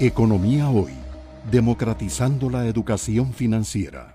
Economía Hoy, democratizando la educación financiera.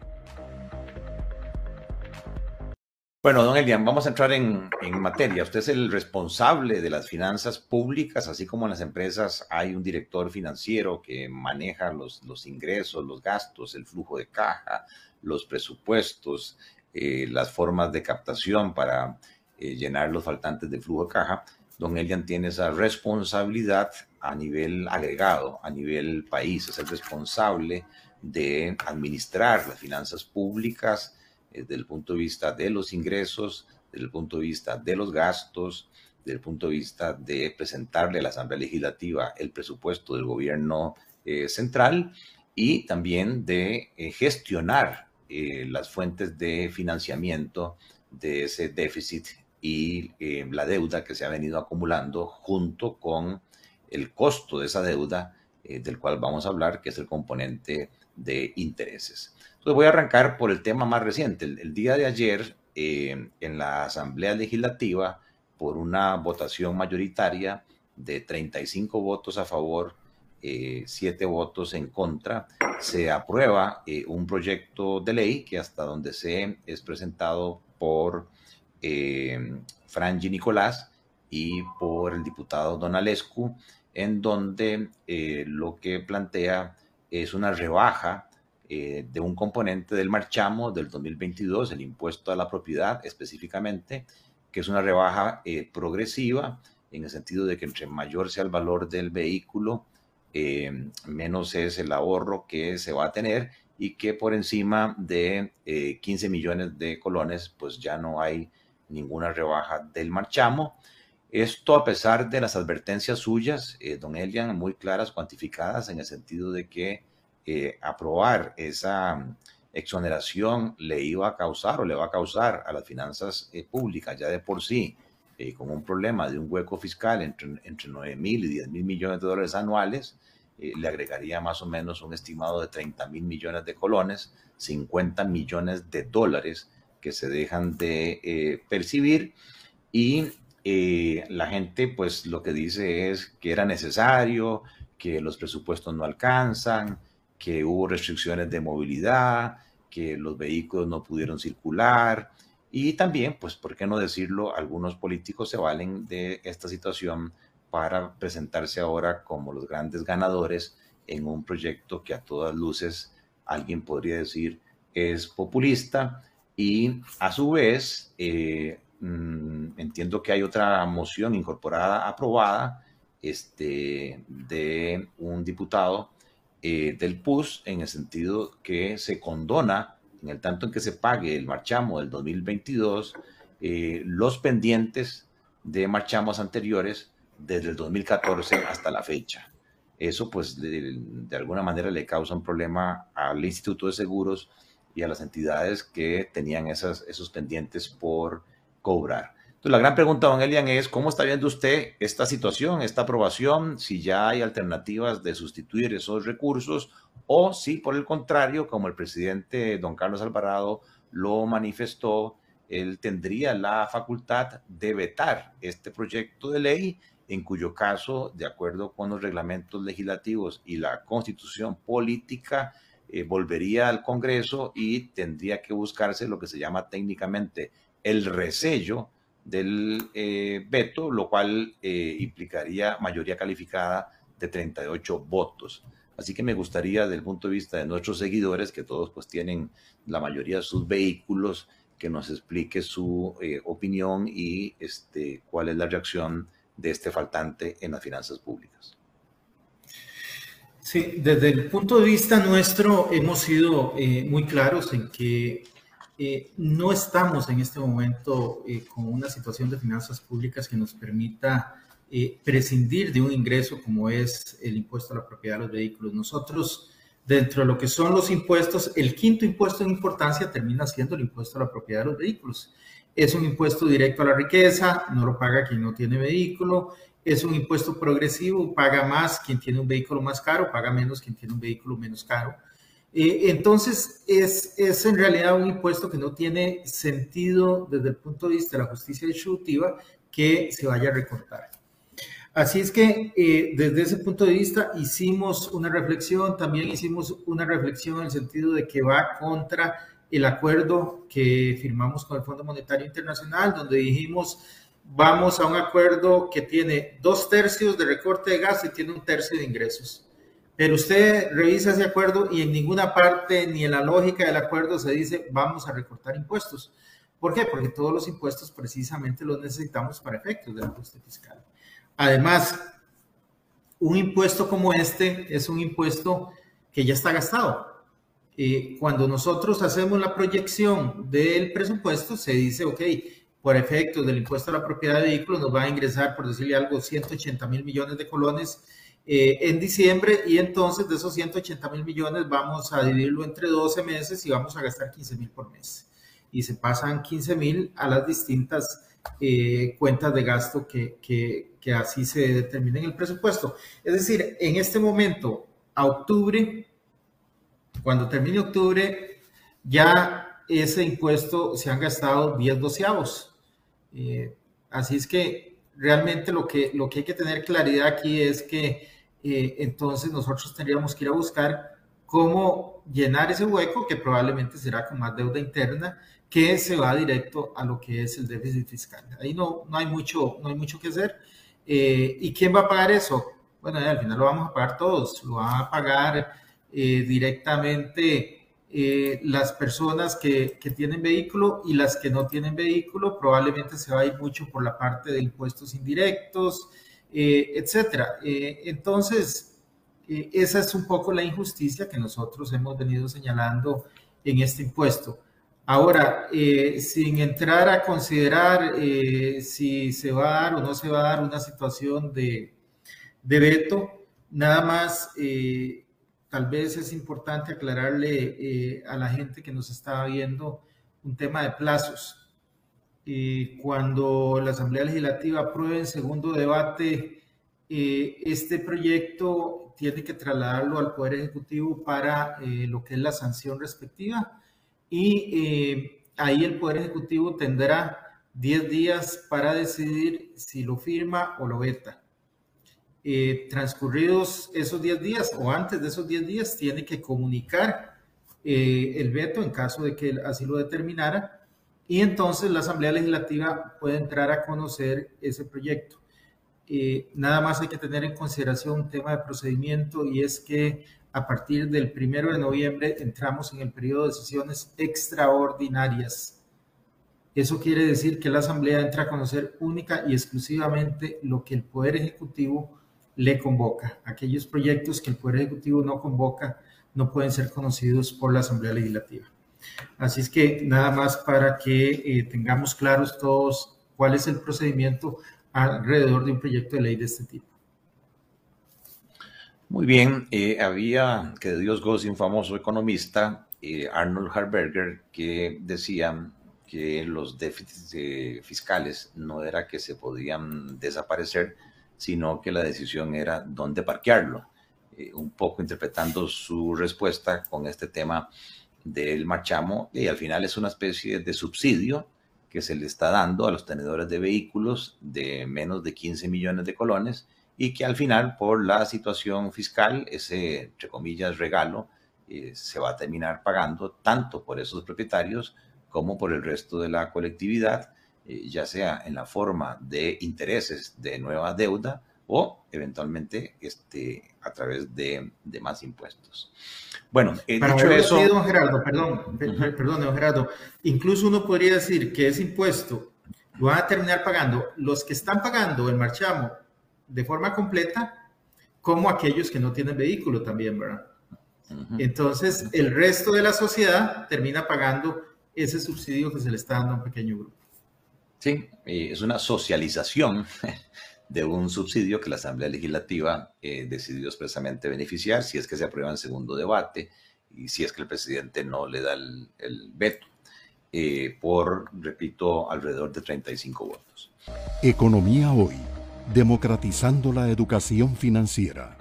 Bueno, don Elian, vamos a entrar en, materia. Usted es el responsable de las finanzas públicas, así como en las empresas hay un director financiero que maneja los, los ingresos, los gastos, el flujo de caja, los presupuestos, eh, las formas de captación para eh, llenar los faltantes de flujo de caja. Don Elian tiene esa responsabilidad a nivel agregado, a nivel país, es el responsable de administrar las finanzas públicas eh, desde el punto de vista de los ingresos, desde el punto de vista de los gastos, desde el punto de vista de presentarle a la Asamblea Legislativa el presupuesto del gobierno eh, central y también de eh, gestionar las fuentes de financiamiento de ese déficit y la deuda que se ha venido acumulando junto con el costo de esa deuda, eh, del cual vamos a hablar, que es el componente de intereses. Entonces voy a arrancar por el tema más reciente. El, día de ayer, eh, en la Asamblea Legislativa, por una votación mayoritaria de 35 votos a favor, 7 eh, votos en contra, se aprueba un proyecto de ley que hasta donde se es presentado por Frangi Nicolás y por el diputado Donalescu, en donde eh, lo que plantea es una rebaja eh, de un componente del marchamo del 2022, el impuesto a la propiedad específicamente, que es una rebaja eh, progresiva en el sentido de que entre mayor sea el valor del vehículo, menos es el ahorro que se va a tener y que por encima de 15 millones de colones, pues ya no hay ninguna rebaja del marchamo. Esto a pesar de las advertencias suyas, eh, don Elian, muy claras, cuantificadas, en el sentido de que eh, aprobar esa mm, exoneración le iba a causar o le va a causar a las finanzas eh, públicas ya de por sí, con un problema de un hueco fiscal entre, entre 9 mil y 10 mil millones de dólares anuales, le agregaría más o menos un estimado de 30 mil millones de colones, 50 millones de dólares que se dejan de percibir y eh, la gente pues lo que dice es que era necesario, que los presupuestos no alcanzan, que hubo restricciones de movilidad, que los vehículos no pudieron circular y también, pues, ¿por qué no decirlo? Algunos políticos se valen de esta situación para presentarse ahora como los grandes ganadores en un proyecto que a todas luces alguien podría decir es populista y a su vez eh, Mm, entiendo que hay otra moción incorporada, aprobada, este, de un diputado eh, del PUS en el sentido que se condona, en el tanto en que se pague el marchamo del 2022, eh, los pendientes de marchamos anteriores desde el 2014 hasta la fecha. Eso pues de, alguna manera le causa un problema al Instituto de Seguros y a las entidades que tenían esas, esos pendientes por cobrar. Entonces, la gran pregunta, don Elian, es cómo está viendo usted esta situación, esta aprobación, si ya hay alternativas de sustituir esos recursos o si, por el contrario, como el presidente don Carlos Alvarado lo manifestó, él tendría la facultad de vetar este proyecto de ley, en cuyo caso, de acuerdo con los reglamentos legislativos y la constitución política, eh, volvería al Congreso y tendría que buscarse lo que se llama técnicamente el resello del eh, veto, lo cual eh, implicaría mayoría calificada de 38 votos. Así que me gustaría, desde el punto de vista de nuestros seguidores, que todos pues tienen la mayoría de sus vehículos, que nos explique su eh, opinión y este, cuál es la reacción de este faltante en las finanzas públicas. Sí, desde el punto de vista nuestro hemos sido muy claros en que eh, no estamos en este momento eh, con una situación de finanzas públicas que nos permita eh, prescindir de un ingreso como es el impuesto a la propiedad de los vehículos. Nosotros, dentro de lo que son los impuestos, el quinto impuesto en importancia termina siendo el impuesto a la propiedad de los vehículos. Es un impuesto directo a la riqueza, no lo paga quien no tiene vehículo, es un impuesto progresivo, paga más quien tiene un vehículo más caro, paga menos quien tiene un vehículo menos caro. Eh, entonces, es, es, en realidad un impuesto que no tiene sentido desde el punto de vista de la justicia distributiva que se vaya a recortar. Así es que eh, desde ese punto de vista hicimos una reflexión, también hicimos una reflexión en el sentido de que va contra el acuerdo que firmamos con el Fondo Monetario Internacional, donde dijimos vamos a un acuerdo que tiene dos tercios de recorte de gasto y tiene un tercio de ingresos. Pero usted revisa ese acuerdo y en ninguna parte ni en la lógica del acuerdo se dice vamos a recortar impuestos. ¿Por qué? Porque todos los impuestos precisamente los necesitamos para efectos del ajuste fiscal. Además, un impuesto como este es un impuesto que ya está gastado. Eh, cuando nosotros hacemos la proyección del presupuesto, se dice, ok, por efecto del impuesto a la propiedad de vehículos nos va a ingresar, por decirle algo, 180 mil millones de colones eh, en diciembre y entonces de esos 180 mil millones vamos a dividirlo entre 12 meses y vamos a gastar 15 mil por mes. Y se pasan 15 mil a las distintas eh, cuentas de gasto que, que, así se determinen en el presupuesto. Es decir, en este momento, a octubre, cuando termine octubre, ya ese impuesto se han gastado 10 doceavos. Eh, así es que realmente lo que, lo que hay que tener claridad aquí es que eh, entonces nosotros tendríamos que ir a buscar cómo llenar ese hueco, que probablemente será con más deuda interna, que se va directo a lo que es el déficit fiscal. Ahí no, no, hay, mucho, no hay mucho que hacer. Eh, ¿Y quién va a pagar eso? Bueno, al final lo vamos a pagar todos. Lo van a pagar eh, directamente eh, las personas que, que, tienen vehículo y las que no tienen vehículo. Probablemente se va a ir mucho por la parte de impuestos indirectos, etcétera. entonces, esa es un poco la injusticia que nosotros hemos venido señalando en este impuesto. Ahora, eh, sin entrar a considerar eh, si se va a dar o no se va a dar una situación de, veto, nada más, eh, tal vez es importante aclararle a la gente que nos está viendo un tema de plazos. cuando la Asamblea Legislativa apruebe en segundo debate este proyecto, tiene que trasladarlo al Poder Ejecutivo para lo que es la sanción respectiva y eh, ahí el Poder Ejecutivo tendrá 10 días para decidir si lo firma o lo veta. Eh, transcurridos esos 10 días o antes de esos 10 días, tiene que comunicar eh, el veto en caso de que así lo determinara y entonces la Asamblea Legislativa puede entrar a conocer ese proyecto. Nada más hay que tener en consideración un tema de procedimiento y es que a partir del primero de noviembre entramos en el periodo de sesiones extraordinarias. Eso quiere decir que la Asamblea entra a conocer única y exclusivamente lo que el Poder Ejecutivo le convoca. Aquellos proyectos que el Poder Ejecutivo no convoca no pueden ser conocidos por la Asamblea Legislativa. Así es que nada más para que eh, tengamos claros todos cuál es el procedimiento alrededor de un proyecto de ley de este tipo. Muy bien, eh, había, que Dios goce, un famoso economista, eh, Arnold Harberger, que decía que los déficits eh, fiscales no era que se podían desaparecer, sino que la decisión era dónde parquearlo. un poco interpretando su respuesta con este tema del marchamo, y al final es una especie de subsidio que se le está dando a los tenedores de vehículos de menos de 15 millones de colones y que al final, por la situación fiscal, ese, entre comillas, regalo eh, se va a terminar pagando tanto por esos propietarios como por el resto de la colectividad, eh, ya sea en la forma de intereses de nueva deuda o eventualmente este, a través de, de más impuestos. Bueno, eh, dicho eso... don Gerardo, perdón, perdón, don Gerardo, incluso uno podría decir que ese impuesto lo van a terminar pagando los que están pagando el marchamo de forma completa, como aquellos que no tienen vehículo también, ¿verdad? Entonces, el resto de la sociedad termina pagando ese subsidio que se le está dando a un pequeño grupo. Sí, es una socialización de un subsidio que la Asamblea Legislativa eh, decidió expresamente beneficiar si es que se aprueba en segundo debate y si es que el presidente no le da el, veto, eh, por, repito, alrededor de 35 votos. Economía hoy democratizando la educación financiera.